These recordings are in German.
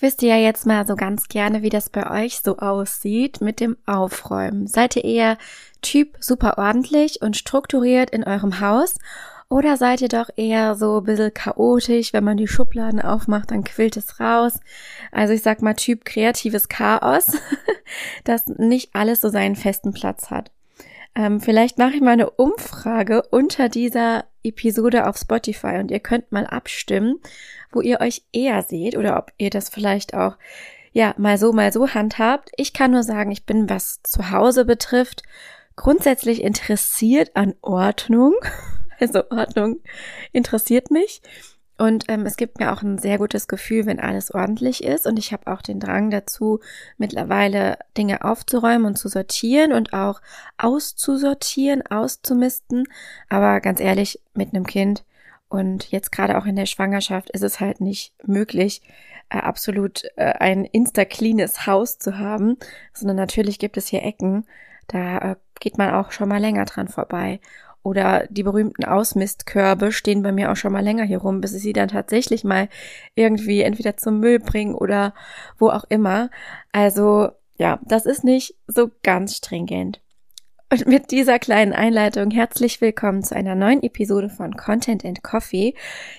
Ich wüsste ja jetzt mal so ganz gerne, wie das bei euch so aussieht mit dem Aufräumen. Seid ihr eher Typ super ordentlich und strukturiert in eurem Haus oder seid ihr doch eher so ein bisschen chaotisch, wenn man die Schubladen aufmacht, dann quillt es raus. Also ich sag mal Typ kreatives Chaos, das nicht alles so seinen festen Platz hat. Ähm, vielleicht mache ich mal eine Umfrage unter dieser Episode auf Spotify und ihr könnt mal abstimmen, wo ihr euch eher seht oder ob ihr das vielleicht auch ja mal so mal so handhabt. Ich kann nur sagen, ich bin was zu Hause betrifft grundsätzlich interessiert an Ordnung. Also Ordnung interessiert mich. Und ähm, es gibt mir auch ein sehr gutes Gefühl, wenn alles ordentlich ist. Und ich habe auch den Drang dazu, mittlerweile Dinge aufzuräumen und zu sortieren und auch auszusortieren, auszumisten. Aber ganz ehrlich, mit einem Kind und jetzt gerade auch in der Schwangerschaft ist es halt nicht möglich, äh, absolut äh, ein insta-cleanes Haus zu haben, sondern natürlich gibt es hier Ecken. Da äh, geht man auch schon mal länger dran vorbei. Oder die berühmten Ausmistkörbe stehen bei mir auch schon mal länger hier rum, bis ich sie dann tatsächlich mal irgendwie entweder zum Müll bringen oder wo auch immer. Also ja, das ist nicht so ganz stringent. Und mit dieser kleinen Einleitung herzlich willkommen zu einer neuen Episode von Content and Coffee.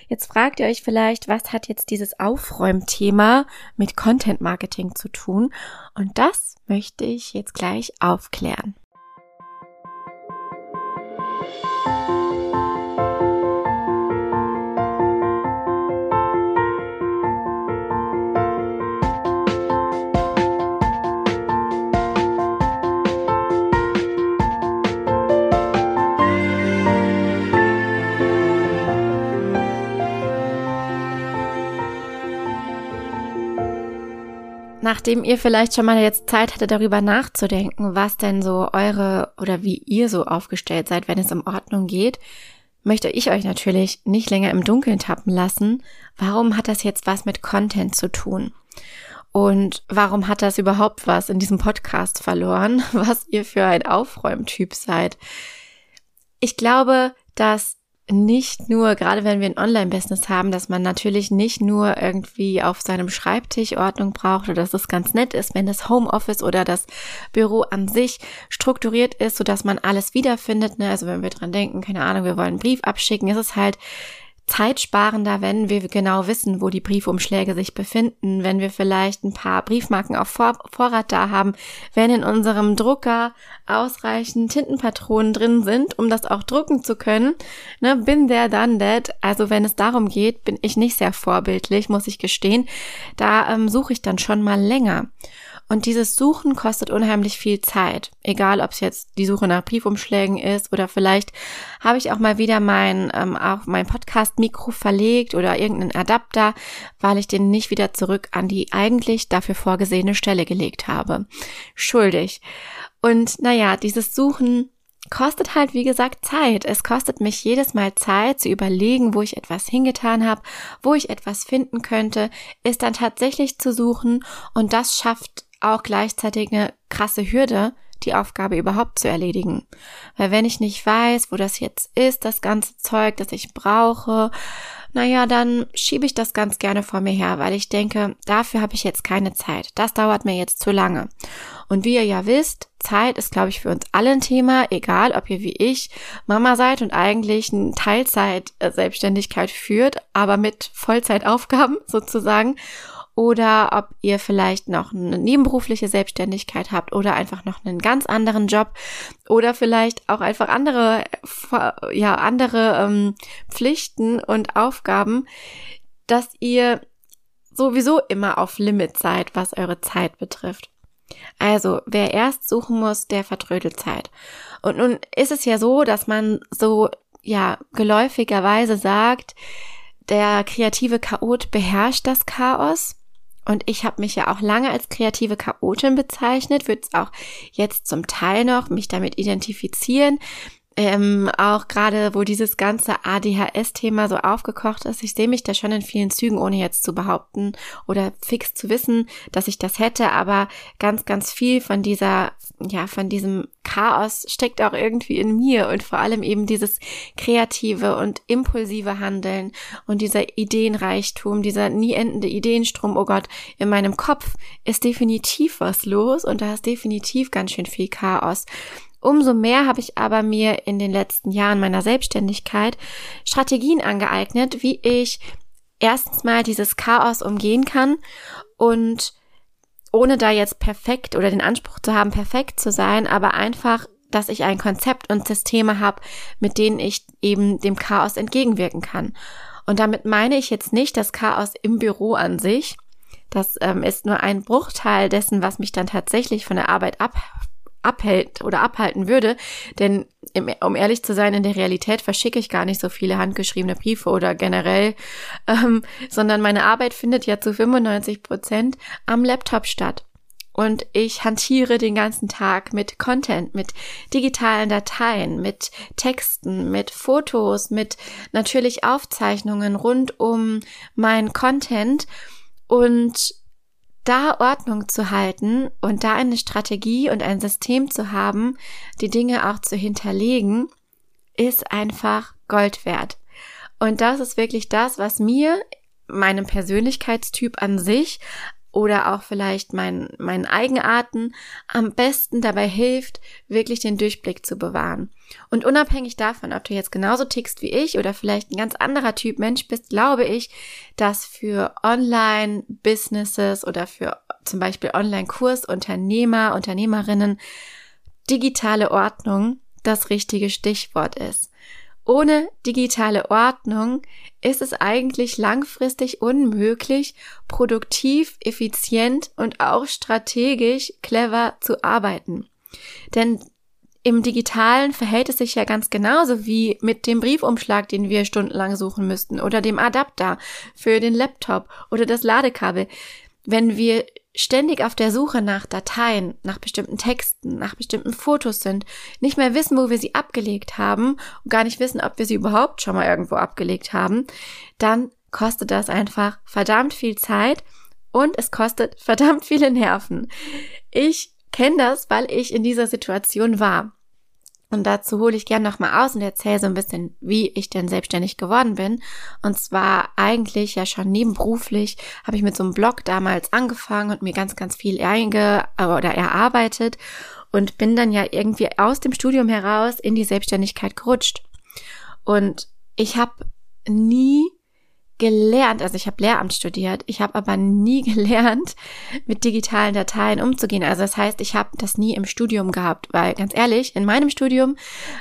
Jetzt fragt ihr euch vielleicht, was hat jetzt dieses Aufräumthema mit Content Marketing zu tun? Und das möchte ich jetzt gleich aufklären. Nachdem ihr vielleicht schon mal jetzt Zeit hattet, darüber nachzudenken, was denn so eure oder wie ihr so aufgestellt seid, wenn es um Ordnung geht, möchte ich euch natürlich nicht länger im Dunkeln tappen lassen. Warum hat das jetzt was mit Content zu tun? Und warum hat das überhaupt was in diesem Podcast verloren, was ihr für ein Aufräumtyp seid? Ich glaube, dass nicht nur, gerade wenn wir ein Online-Business haben, dass man natürlich nicht nur irgendwie auf seinem Schreibtisch Ordnung braucht oder dass es ganz nett ist, wenn das Homeoffice oder das Büro an sich strukturiert ist, so dass man alles wiederfindet. Ne? Also wenn wir dran denken, keine Ahnung, wir wollen einen Brief abschicken, ist es halt zeitsparender, wenn wir genau wissen, wo die Briefumschläge sich befinden, wenn wir vielleicht ein paar Briefmarken auf Vor Vorrat da haben, wenn in unserem Drucker ausreichend Tintenpatronen drin sind, um das auch drucken zu können. Ne, bin there, done that. Also wenn es darum geht, bin ich nicht sehr vorbildlich, muss ich gestehen. Da ähm, suche ich dann schon mal länger. Und dieses Suchen kostet unheimlich viel Zeit. Egal, ob es jetzt die Suche nach Briefumschlägen ist oder vielleicht habe ich auch mal wieder mein, ähm, auch mein Podcast-Mikro verlegt oder irgendeinen Adapter, weil ich den nicht wieder zurück an die eigentlich dafür vorgesehene Stelle gelegt habe. Schuldig. Und naja, dieses Suchen kostet halt, wie gesagt, Zeit. Es kostet mich jedes Mal Zeit zu überlegen, wo ich etwas hingetan habe, wo ich etwas finden könnte, ist dann tatsächlich zu suchen und das schafft auch gleichzeitig eine krasse Hürde, die Aufgabe überhaupt zu erledigen. Weil wenn ich nicht weiß, wo das jetzt ist, das ganze Zeug, das ich brauche, naja, dann schiebe ich das ganz gerne vor mir her, weil ich denke, dafür habe ich jetzt keine Zeit. Das dauert mir jetzt zu lange. Und wie ihr ja wisst, Zeit ist, glaube ich, für uns alle ein Thema, egal ob ihr wie ich Mama seid und eigentlich eine Teilzeit-Selbstständigkeit führt, aber mit Vollzeitaufgaben sozusagen oder ob ihr vielleicht noch eine nebenberufliche Selbstständigkeit habt oder einfach noch einen ganz anderen Job oder vielleicht auch einfach andere, ja, andere ähm, Pflichten und Aufgaben, dass ihr sowieso immer auf Limit seid, was eure Zeit betrifft. Also, wer erst suchen muss, der vertrödelt Zeit. Und nun ist es ja so, dass man so, ja, geläufigerweise sagt, der kreative Chaot beherrscht das Chaos. Und ich habe mich ja auch lange als kreative Chaotin bezeichnet, würde es auch jetzt zum Teil noch mich damit identifizieren. Ähm, auch gerade, wo dieses ganze ADHS-Thema so aufgekocht ist, ich sehe mich da schon in vielen Zügen, ohne jetzt zu behaupten oder fix zu wissen, dass ich das hätte, aber ganz, ganz viel von dieser, ja, von diesem Chaos steckt auch irgendwie in mir und vor allem eben dieses kreative und impulsive Handeln und dieser Ideenreichtum, dieser nie endende Ideenstrom, oh Gott, in meinem Kopf ist definitiv was los und da ist definitiv ganz schön viel Chaos. Umso mehr habe ich aber mir in den letzten Jahren meiner Selbstständigkeit Strategien angeeignet, wie ich erstens mal dieses Chaos umgehen kann und ohne da jetzt perfekt oder den Anspruch zu haben, perfekt zu sein, aber einfach, dass ich ein Konzept und Systeme habe, mit denen ich eben dem Chaos entgegenwirken kann. Und damit meine ich jetzt nicht das Chaos im Büro an sich. Das ähm, ist nur ein Bruchteil dessen, was mich dann tatsächlich von der Arbeit ab abhält oder abhalten würde. Denn um ehrlich zu sein, in der Realität verschicke ich gar nicht so viele handgeschriebene Briefe oder generell, ähm, sondern meine Arbeit findet ja zu 95 Prozent am Laptop statt. Und ich hantiere den ganzen Tag mit Content, mit digitalen Dateien, mit Texten, mit Fotos, mit natürlich Aufzeichnungen rund um mein Content und da Ordnung zu halten und da eine Strategie und ein System zu haben, die Dinge auch zu hinterlegen, ist einfach Gold wert. Und das ist wirklich das, was mir, meinem Persönlichkeitstyp an sich, oder auch vielleicht mein, meinen Eigenarten am besten dabei hilft, wirklich den Durchblick zu bewahren. Und unabhängig davon, ob du jetzt genauso tickst wie ich oder vielleicht ein ganz anderer Typ Mensch bist, glaube ich, dass für Online-Businesses oder für zum Beispiel Online-Kursunternehmer, Unternehmerinnen digitale Ordnung das richtige Stichwort ist. Ohne digitale Ordnung ist es eigentlich langfristig unmöglich, produktiv, effizient und auch strategisch clever zu arbeiten. Denn im Digitalen verhält es sich ja ganz genauso wie mit dem Briefumschlag, den wir stundenlang suchen müssten, oder dem Adapter für den Laptop oder das Ladekabel. Wenn wir ständig auf der Suche nach Dateien, nach bestimmten Texten, nach bestimmten Fotos sind, nicht mehr wissen, wo wir sie abgelegt haben und gar nicht wissen, ob wir sie überhaupt schon mal irgendwo abgelegt haben, dann kostet das einfach verdammt viel Zeit und es kostet verdammt viele Nerven. Ich kenne das, weil ich in dieser Situation war. Und dazu hole ich gern nochmal aus und erzähle so ein bisschen, wie ich denn selbstständig geworden bin. Und zwar eigentlich ja schon nebenberuflich habe ich mit so einem Blog damals angefangen und mir ganz, ganz viel einge oder erarbeitet und bin dann ja irgendwie aus dem Studium heraus in die Selbstständigkeit gerutscht. Und ich habe nie gelernt, also ich habe Lehramt studiert, ich habe aber nie gelernt, mit digitalen Dateien umzugehen. Also das heißt, ich habe das nie im Studium gehabt, weil ganz ehrlich, in meinem Studium,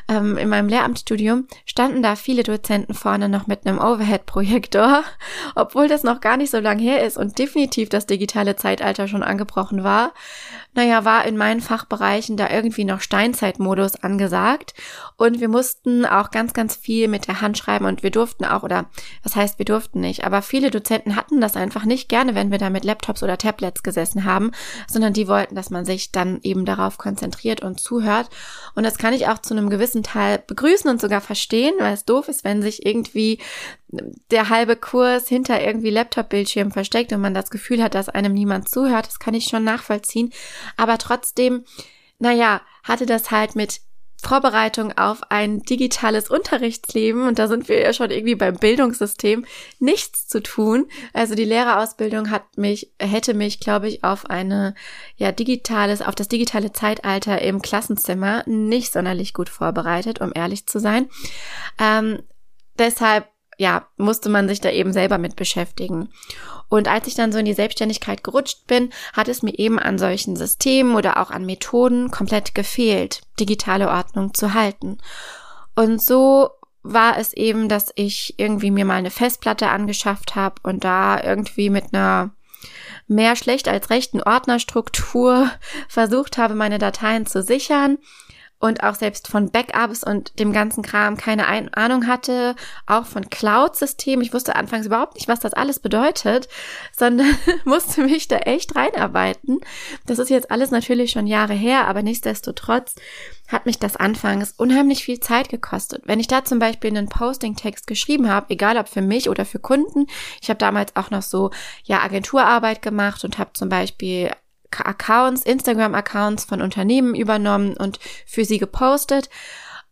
ähm, in meinem Lehramtsstudium, standen da viele Dozenten vorne noch mit einem Overhead-Projektor, obwohl das noch gar nicht so lang her ist und definitiv das digitale Zeitalter schon angebrochen war naja, war in meinen Fachbereichen da irgendwie noch Steinzeitmodus angesagt. Und wir mussten auch ganz, ganz viel mit der Hand schreiben und wir durften auch, oder das heißt, wir durften nicht, aber viele Dozenten hatten das einfach nicht gerne, wenn wir da mit Laptops oder Tablets gesessen haben, sondern die wollten, dass man sich dann eben darauf konzentriert und zuhört. Und das kann ich auch zu einem gewissen Teil begrüßen und sogar verstehen, weil es doof ist, wenn sich irgendwie der halbe Kurs hinter irgendwie Laptop-Bildschirm versteckt und man das Gefühl hat, dass einem niemand zuhört. Das kann ich schon nachvollziehen. Aber trotzdem, naja, hatte das halt mit Vorbereitung auf ein digitales Unterrichtsleben, und da sind wir ja schon irgendwie beim Bildungssystem, nichts zu tun. Also die Lehrerausbildung hat mich, hätte mich, glaube ich, auf eine, ja, digitales, auf das digitale Zeitalter im Klassenzimmer nicht sonderlich gut vorbereitet, um ehrlich zu sein. Ähm, deshalb ja, musste man sich da eben selber mit beschäftigen. Und als ich dann so in die Selbstständigkeit gerutscht bin, hat es mir eben an solchen Systemen oder auch an Methoden komplett gefehlt, digitale Ordnung zu halten. Und so war es eben, dass ich irgendwie mir mal eine Festplatte angeschafft habe und da irgendwie mit einer mehr schlecht als rechten Ordnerstruktur versucht habe, meine Dateien zu sichern und auch selbst von Backups und dem ganzen Kram keine Ahnung hatte, auch von Cloud-Systemen. Ich wusste anfangs überhaupt nicht, was das alles bedeutet, sondern musste mich da echt reinarbeiten. Das ist jetzt alles natürlich schon Jahre her, aber nichtsdestotrotz hat mich das anfangs unheimlich viel Zeit gekostet. Wenn ich da zum Beispiel einen Posting-Text geschrieben habe, egal ob für mich oder für Kunden, ich habe damals auch noch so ja Agenturarbeit gemacht und habe zum Beispiel Accounts, Instagram-Accounts von Unternehmen übernommen und für sie gepostet.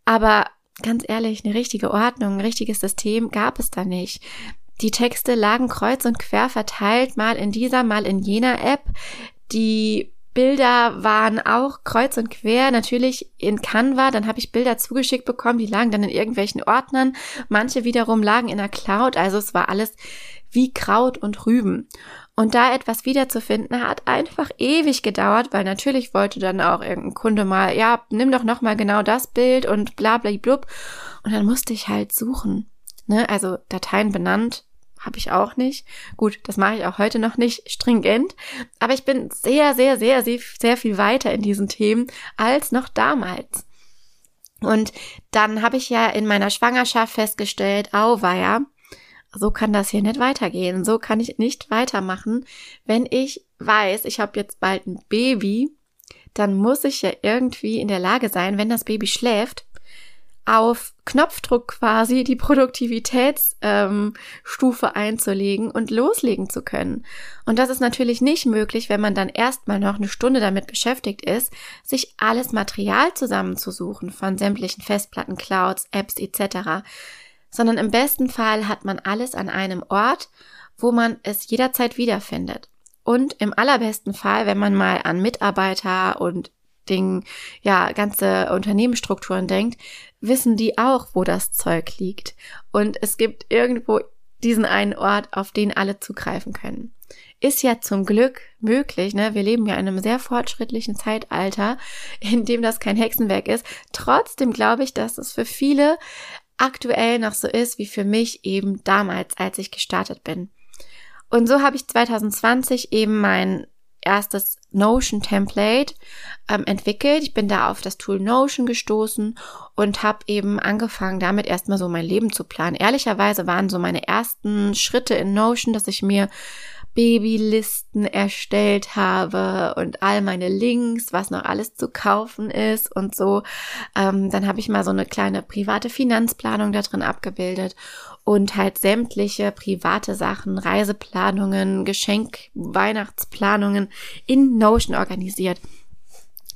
Aber ganz ehrlich, eine richtige Ordnung, ein richtiges System gab es da nicht. Die Texte lagen kreuz und quer verteilt, mal in dieser, mal in jener App. Die Bilder waren auch kreuz und quer, natürlich in Canva, dann habe ich Bilder zugeschickt bekommen, die lagen dann in irgendwelchen Ordnern, manche wiederum lagen in der Cloud, also es war alles wie Kraut und Rüben. Und da etwas wiederzufinden, hat einfach ewig gedauert, weil natürlich wollte dann auch irgendein Kunde mal, ja, nimm doch nochmal genau das Bild und bla bla blub. Und dann musste ich halt suchen. Ne? Also Dateien benannt, habe ich auch nicht. Gut, das mache ich auch heute noch nicht stringent, aber ich bin sehr, sehr, sehr, sehr, sehr viel weiter in diesen Themen als noch damals. Und dann habe ich ja in meiner Schwangerschaft festgestellt, auweia, so kann das hier nicht weitergehen. So kann ich nicht weitermachen. Wenn ich weiß, ich habe jetzt bald ein Baby, dann muss ich ja irgendwie in der Lage sein, wenn das Baby schläft, auf Knopfdruck quasi die Produktivitätsstufe ähm, einzulegen und loslegen zu können. Und das ist natürlich nicht möglich, wenn man dann erstmal noch eine Stunde damit beschäftigt ist, sich alles Material zusammenzusuchen von sämtlichen Festplatten, Clouds, Apps etc sondern im besten Fall hat man alles an einem Ort, wo man es jederzeit wiederfindet. Und im allerbesten Fall, wenn man mal an Mitarbeiter und Ding, ja, ganze Unternehmensstrukturen denkt, wissen die auch, wo das Zeug liegt. Und es gibt irgendwo diesen einen Ort, auf den alle zugreifen können. Ist ja zum Glück möglich, ne? Wir leben ja in einem sehr fortschrittlichen Zeitalter, in dem das kein Hexenwerk ist. Trotzdem glaube ich, dass es für viele aktuell noch so ist wie für mich eben damals, als ich gestartet bin. Und so habe ich 2020 eben mein erstes Notion-Template ähm, entwickelt. Ich bin da auf das Tool Notion gestoßen und habe eben angefangen, damit erstmal so mein Leben zu planen. Ehrlicherweise waren so meine ersten Schritte in Notion, dass ich mir Babylisten erstellt habe und all meine Links, was noch alles zu kaufen ist und so. Ähm, dann habe ich mal so eine kleine private Finanzplanung da drin abgebildet und halt sämtliche private Sachen, Reiseplanungen, Geschenk, Weihnachtsplanungen in Notion organisiert.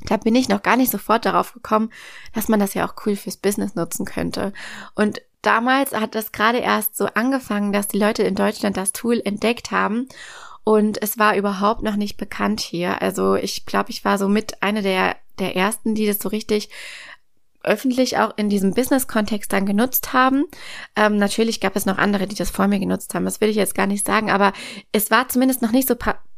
Da bin ich noch gar nicht sofort darauf gekommen, dass man das ja auch cool fürs Business nutzen könnte. Und damals hat das gerade erst so angefangen, dass die Leute in Deutschland das Tool entdeckt haben. Und es war überhaupt noch nicht bekannt hier. Also ich glaube, ich war so mit einer der, der ersten, die das so richtig öffentlich auch in diesem Business-Kontext dann genutzt haben. Ähm, natürlich gab es noch andere, die das vor mir genutzt haben. Das will ich jetzt gar nicht sagen, aber es war zumindest noch nicht so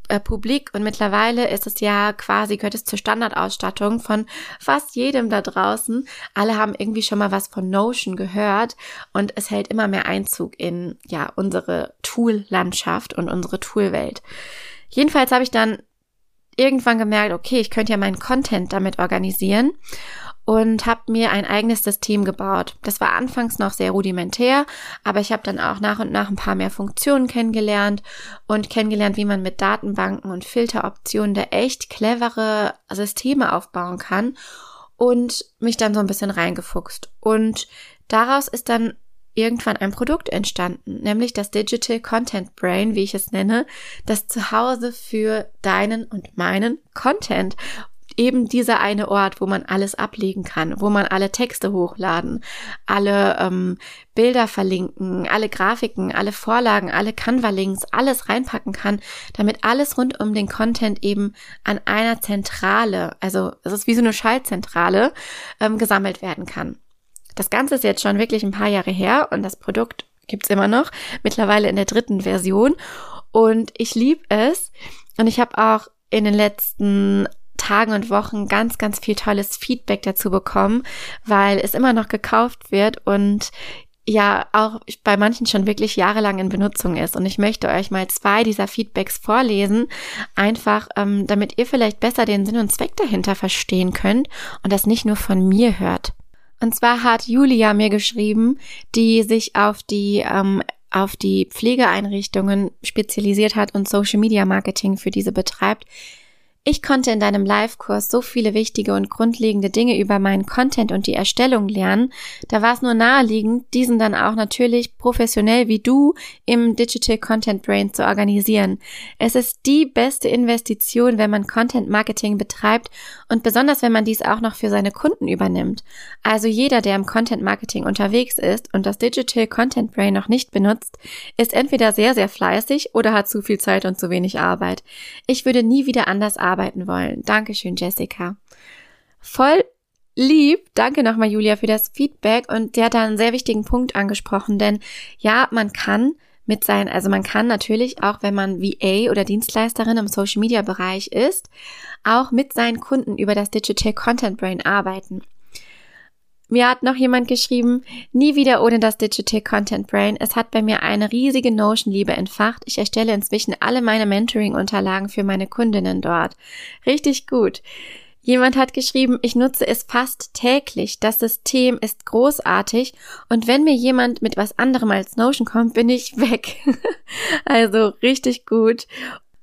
äh, publik und mittlerweile ist es ja quasi, gehört es zur Standardausstattung von fast jedem da draußen. Alle haben irgendwie schon mal was von Notion gehört und es hält immer mehr Einzug in, ja, unsere Tool-Landschaft und unsere Tool-Welt. Jedenfalls habe ich dann irgendwann gemerkt, okay, ich könnte ja meinen Content damit organisieren und habe mir ein eigenes System gebaut. Das war anfangs noch sehr rudimentär, aber ich habe dann auch nach und nach ein paar mehr Funktionen kennengelernt und kennengelernt, wie man mit Datenbanken und Filteroptionen da echt clevere Systeme aufbauen kann und mich dann so ein bisschen reingefuchst. Und daraus ist dann irgendwann ein Produkt entstanden, nämlich das Digital Content Brain, wie ich es nenne, das Zuhause für deinen und meinen Content eben dieser eine Ort, wo man alles ablegen kann, wo man alle Texte hochladen, alle ähm, Bilder verlinken, alle Grafiken, alle Vorlagen, alle Canva-Links, alles reinpacken kann, damit alles rund um den Content eben an einer Zentrale, also es ist wie so eine Schaltzentrale, ähm, gesammelt werden kann. Das Ganze ist jetzt schon wirklich ein paar Jahre her und das Produkt gibt's immer noch, mittlerweile in der dritten Version. Und ich liebe es. Und ich habe auch in den letzten Tagen und Wochen ganz, ganz viel tolles Feedback dazu bekommen, weil es immer noch gekauft wird und ja auch bei manchen schon wirklich jahrelang in Benutzung ist. Und ich möchte euch mal zwei dieser Feedbacks vorlesen, einfach ähm, damit ihr vielleicht besser den Sinn und Zweck dahinter verstehen könnt und das nicht nur von mir hört. Und zwar hat Julia mir geschrieben, die sich auf die ähm, auf die Pflegeeinrichtungen spezialisiert hat und Social Media Marketing für diese betreibt. Ich konnte in deinem Live-Kurs so viele wichtige und grundlegende Dinge über meinen Content und die Erstellung lernen. Da war es nur naheliegend, diesen dann auch natürlich professionell wie du im Digital Content Brain zu organisieren. Es ist die beste Investition, wenn man Content Marketing betreibt und besonders wenn man dies auch noch für seine Kunden übernimmt. Also jeder, der im Content Marketing unterwegs ist und das Digital Content Brain noch nicht benutzt, ist entweder sehr, sehr fleißig oder hat zu viel Zeit und zu wenig Arbeit. Ich würde nie wieder anders arbeiten arbeiten wollen. Dankeschön, Jessica. Voll lieb. Danke nochmal, Julia, für das Feedback. Und der hat da einen sehr wichtigen Punkt angesprochen, denn ja, man kann mit sein, also man kann natürlich auch, wenn man VA oder Dienstleisterin im Social Media Bereich ist, auch mit seinen Kunden über das Digital Content Brain arbeiten. Mir hat noch jemand geschrieben, nie wieder ohne das Digital Content Brain. Es hat bei mir eine riesige Notion-Liebe entfacht. Ich erstelle inzwischen alle meine Mentoring-Unterlagen für meine Kundinnen dort. Richtig gut. Jemand hat geschrieben, ich nutze es fast täglich. Das System ist großartig und wenn mir jemand mit was anderem als Notion kommt, bin ich weg. also richtig gut.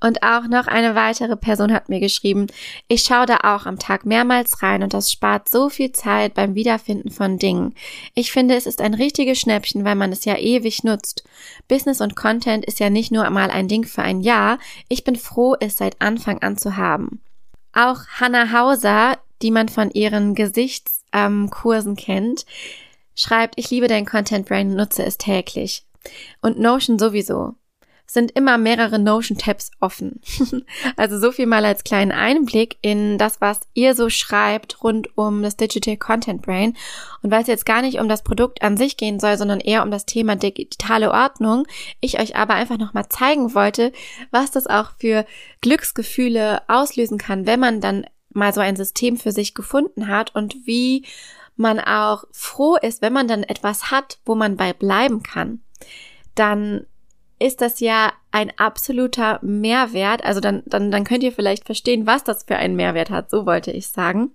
Und auch noch eine weitere Person hat mir geschrieben, ich schaue da auch am Tag mehrmals rein und das spart so viel Zeit beim Wiederfinden von Dingen. Ich finde, es ist ein richtiges Schnäppchen, weil man es ja ewig nutzt. Business und Content ist ja nicht nur mal ein Ding für ein Jahr. Ich bin froh, es seit Anfang an zu haben. Auch Hannah Hauser, die man von ihren Gesichtskursen ähm, kennt, schreibt, ich liebe dein Content Brain und nutze es täglich. Und Notion sowieso sind immer mehrere Notion-Tabs offen. also so viel mal als kleinen Einblick in das, was ihr so schreibt rund um das Digital Content Brain. Und weil es jetzt gar nicht um das Produkt an sich gehen soll, sondern eher um das Thema digitale Ordnung, ich euch aber einfach nochmal zeigen wollte, was das auch für Glücksgefühle auslösen kann, wenn man dann mal so ein System für sich gefunden hat und wie man auch froh ist, wenn man dann etwas hat, wo man bei bleiben kann. Dann ist das ja ein absoluter Mehrwert. Also dann, dann, dann könnt ihr vielleicht verstehen, was das für einen Mehrwert hat. So wollte ich sagen.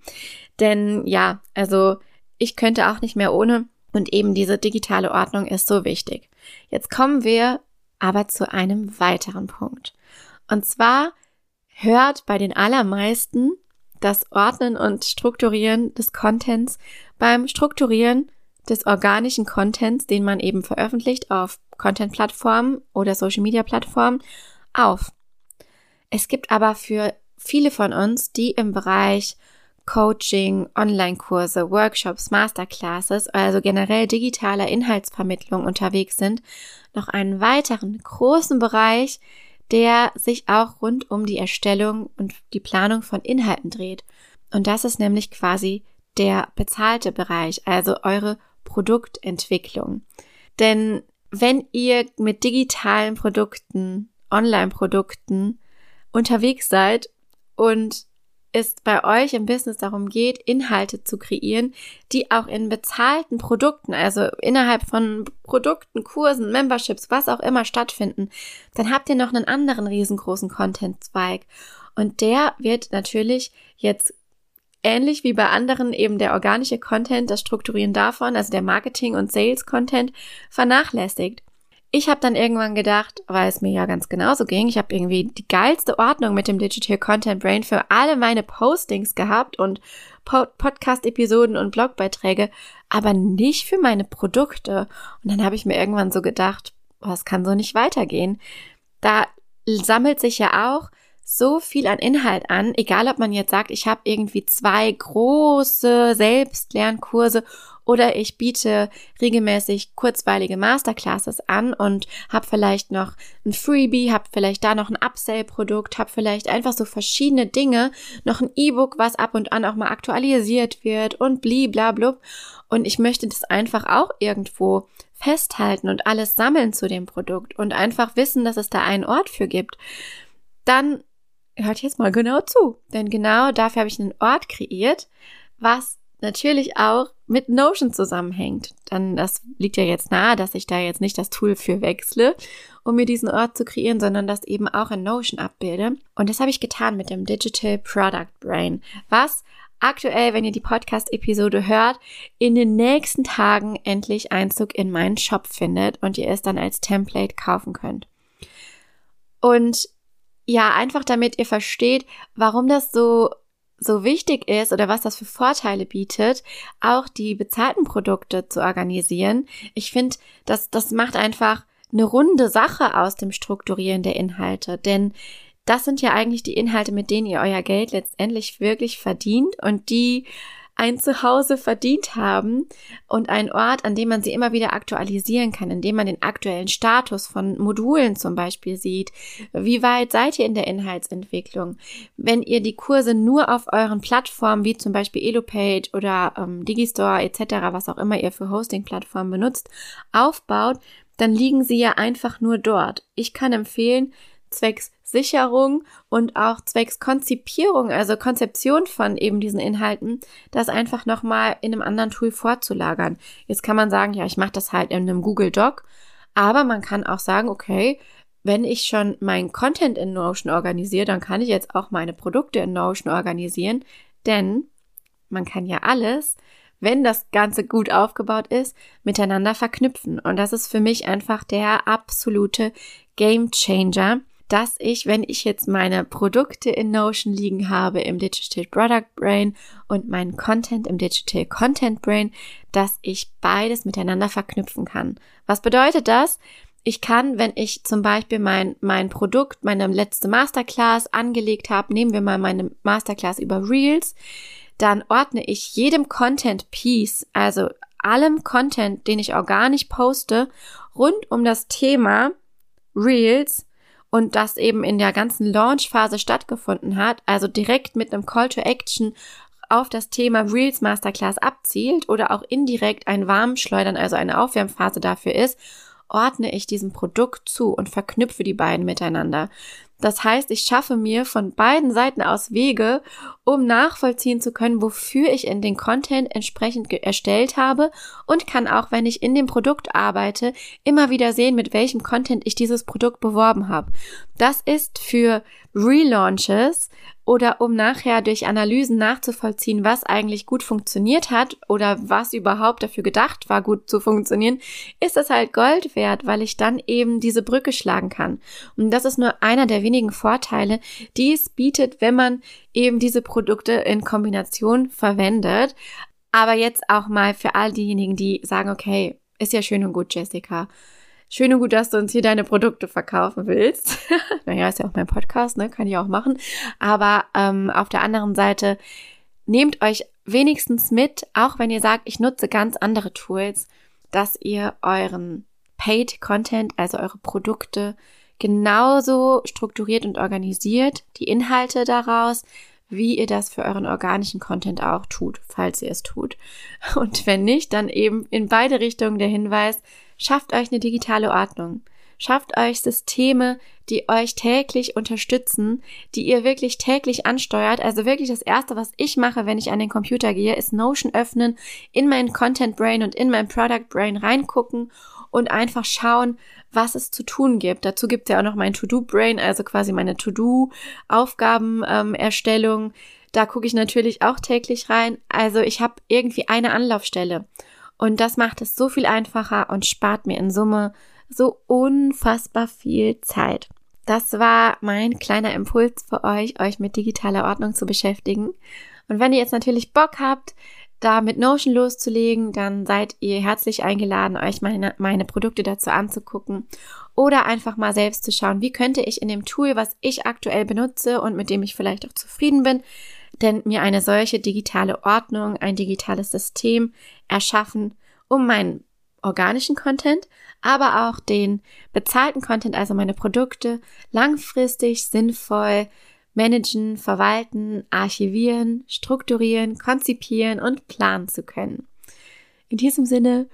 Denn ja, also ich könnte auch nicht mehr ohne. Und eben diese digitale Ordnung ist so wichtig. Jetzt kommen wir aber zu einem weiteren Punkt. Und zwar hört bei den allermeisten das Ordnen und Strukturieren des Contents beim Strukturieren des organischen Contents, den man eben veröffentlicht auf Content-Plattformen oder Social-Media-Plattformen auf. Es gibt aber für viele von uns, die im Bereich Coaching, Online-Kurse, Workshops, Masterclasses, also generell digitaler Inhaltsvermittlung unterwegs sind, noch einen weiteren großen Bereich, der sich auch rund um die Erstellung und die Planung von Inhalten dreht. Und das ist nämlich quasi der bezahlte Bereich, also eure Produktentwicklung. Denn wenn ihr mit digitalen Produkten, Online-Produkten unterwegs seid und es bei euch im Business darum geht, Inhalte zu kreieren, die auch in bezahlten Produkten, also innerhalb von Produkten, Kursen, Memberships, was auch immer stattfinden, dann habt ihr noch einen anderen riesengroßen Content-Zweig. Und der wird natürlich jetzt ähnlich wie bei anderen eben der organische Content, das Strukturieren davon, also der Marketing- und Sales-Content, vernachlässigt. Ich habe dann irgendwann gedacht, weil es mir ja ganz genauso ging, ich habe irgendwie die geilste Ordnung mit dem Digital Content Brain für alle meine Postings gehabt und Podcast-Episoden und Blogbeiträge, aber nicht für meine Produkte. Und dann habe ich mir irgendwann so gedacht, was kann so nicht weitergehen? Da sammelt sich ja auch so viel an Inhalt an, egal ob man jetzt sagt, ich habe irgendwie zwei große Selbstlernkurse oder ich biete regelmäßig kurzweilige Masterclasses an und habe vielleicht noch ein Freebie, habe vielleicht da noch ein Upsell-Produkt, habe vielleicht einfach so verschiedene Dinge, noch ein E-Book, was ab und an auch mal aktualisiert wird und bliblablub. Und ich möchte das einfach auch irgendwo festhalten und alles sammeln zu dem Produkt und einfach wissen, dass es da einen Ort für gibt. Dann hört jetzt mal genau zu. Denn genau dafür habe ich einen Ort kreiert, was natürlich auch mit Notion zusammenhängt. Dann das liegt ja jetzt nahe, dass ich da jetzt nicht das Tool für wechsle, um mir diesen Ort zu kreieren, sondern das eben auch in Notion abbilde. Und das habe ich getan mit dem Digital Product Brain, was aktuell, wenn ihr die Podcast-Episode hört, in den nächsten Tagen endlich Einzug in meinen Shop findet und ihr es dann als Template kaufen könnt. Und ja, einfach damit ihr versteht, warum das so so wichtig ist oder was das für Vorteile bietet, auch die bezahlten Produkte zu organisieren. Ich finde, das, das macht einfach eine runde Sache aus dem Strukturieren der Inhalte, denn das sind ja eigentlich die Inhalte, mit denen ihr euer Geld letztendlich wirklich verdient und die ein Zuhause verdient haben und ein Ort, an dem man sie immer wieder aktualisieren kann, in dem man den aktuellen Status von Modulen zum Beispiel sieht. Wie weit seid ihr in der Inhaltsentwicklung? Wenn ihr die Kurse nur auf euren Plattformen wie zum Beispiel EloPage oder ähm, Digistore etc., was auch immer ihr für Hosting-Plattformen benutzt, aufbaut, dann liegen sie ja einfach nur dort. Ich kann empfehlen, zwecks Sicherung und auch zwecks Konzipierung, also Konzeption von eben diesen Inhalten, das einfach nochmal in einem anderen Tool vorzulagern. Jetzt kann man sagen, ja, ich mache das halt in einem Google Doc, aber man kann auch sagen, okay, wenn ich schon meinen Content in Notion organisiere, dann kann ich jetzt auch meine Produkte in Notion organisieren, denn man kann ja alles, wenn das Ganze gut aufgebaut ist, miteinander verknüpfen. Und das ist für mich einfach der absolute Game Changer dass ich, wenn ich jetzt meine Produkte in Notion liegen habe im Digital Product Brain und meinen Content im Digital Content Brain, dass ich beides miteinander verknüpfen kann. Was bedeutet das? Ich kann, wenn ich zum Beispiel mein, mein Produkt, meine letzte Masterclass angelegt habe, nehmen wir mal meine Masterclass über Reels, dann ordne ich jedem Content Piece, also allem Content, den ich organisch poste, rund um das Thema Reels und das eben in der ganzen Launch-Phase stattgefunden hat, also direkt mit einem Call to Action auf das Thema Reels Masterclass abzielt oder auch indirekt ein Warmschleudern, also eine Aufwärmphase dafür ist, ordne ich diesem Produkt zu und verknüpfe die beiden miteinander. Das heißt, ich schaffe mir von beiden Seiten aus Wege, um nachvollziehen zu können, wofür ich in den Content entsprechend erstellt habe und kann auch, wenn ich in dem Produkt arbeite, immer wieder sehen, mit welchem Content ich dieses Produkt beworben habe. Das ist für Relaunches oder um nachher durch Analysen nachzuvollziehen, was eigentlich gut funktioniert hat oder was überhaupt dafür gedacht war, gut zu funktionieren, ist es halt Gold wert, weil ich dann eben diese Brücke schlagen kann. Und das ist nur einer der wenigen Vorteile, die es bietet, wenn man eben diese Produkte in Kombination verwendet. Aber jetzt auch mal für all diejenigen, die sagen, okay, ist ja schön und gut, Jessica schön und gut, dass du uns hier deine Produkte verkaufen willst. naja, ist ja auch mein Podcast, ne? Kann ich auch machen. Aber ähm, auf der anderen Seite, nehmt euch wenigstens mit, auch wenn ihr sagt, ich nutze ganz andere Tools, dass ihr euren Paid Content, also eure Produkte, genauso strukturiert und organisiert, die Inhalte daraus, wie ihr das für euren organischen Content auch tut, falls ihr es tut. Und wenn nicht, dann eben in beide Richtungen der Hinweis, Schafft euch eine digitale Ordnung. Schafft euch Systeme, die euch täglich unterstützen, die ihr wirklich täglich ansteuert. Also wirklich das erste, was ich mache, wenn ich an den Computer gehe, ist Notion öffnen, in meinen Content Brain und in mein Product Brain reingucken und einfach schauen, was es zu tun gibt. Dazu gibt es ja auch noch mein To-Do Brain, also quasi meine To-Do Aufgabenerstellung. Ähm, da gucke ich natürlich auch täglich rein. Also ich habe irgendwie eine Anlaufstelle. Und das macht es so viel einfacher und spart mir in Summe so unfassbar viel Zeit. Das war mein kleiner Impuls für euch, euch mit digitaler Ordnung zu beschäftigen. Und wenn ihr jetzt natürlich Bock habt, da mit Notion loszulegen, dann seid ihr herzlich eingeladen, euch meine, meine Produkte dazu anzugucken oder einfach mal selbst zu schauen, wie könnte ich in dem Tool, was ich aktuell benutze und mit dem ich vielleicht auch zufrieden bin, denn mir eine solche digitale Ordnung, ein digitales System erschaffen, um meinen organischen Content, aber auch den bezahlten Content, also meine Produkte, langfristig sinnvoll managen, verwalten, archivieren, strukturieren, konzipieren und planen zu können. In diesem Sinne,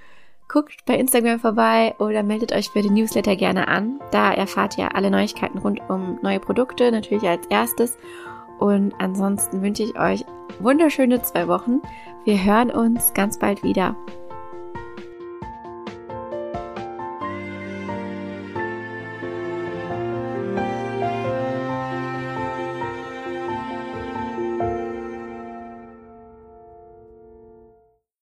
guckt bei Instagram vorbei oder meldet euch für den Newsletter gerne an. Da erfahrt ihr alle Neuigkeiten rund um neue Produkte, natürlich als erstes und ansonsten wünsche ich euch wunderschöne zwei Wochen. Wir hören uns ganz bald wieder.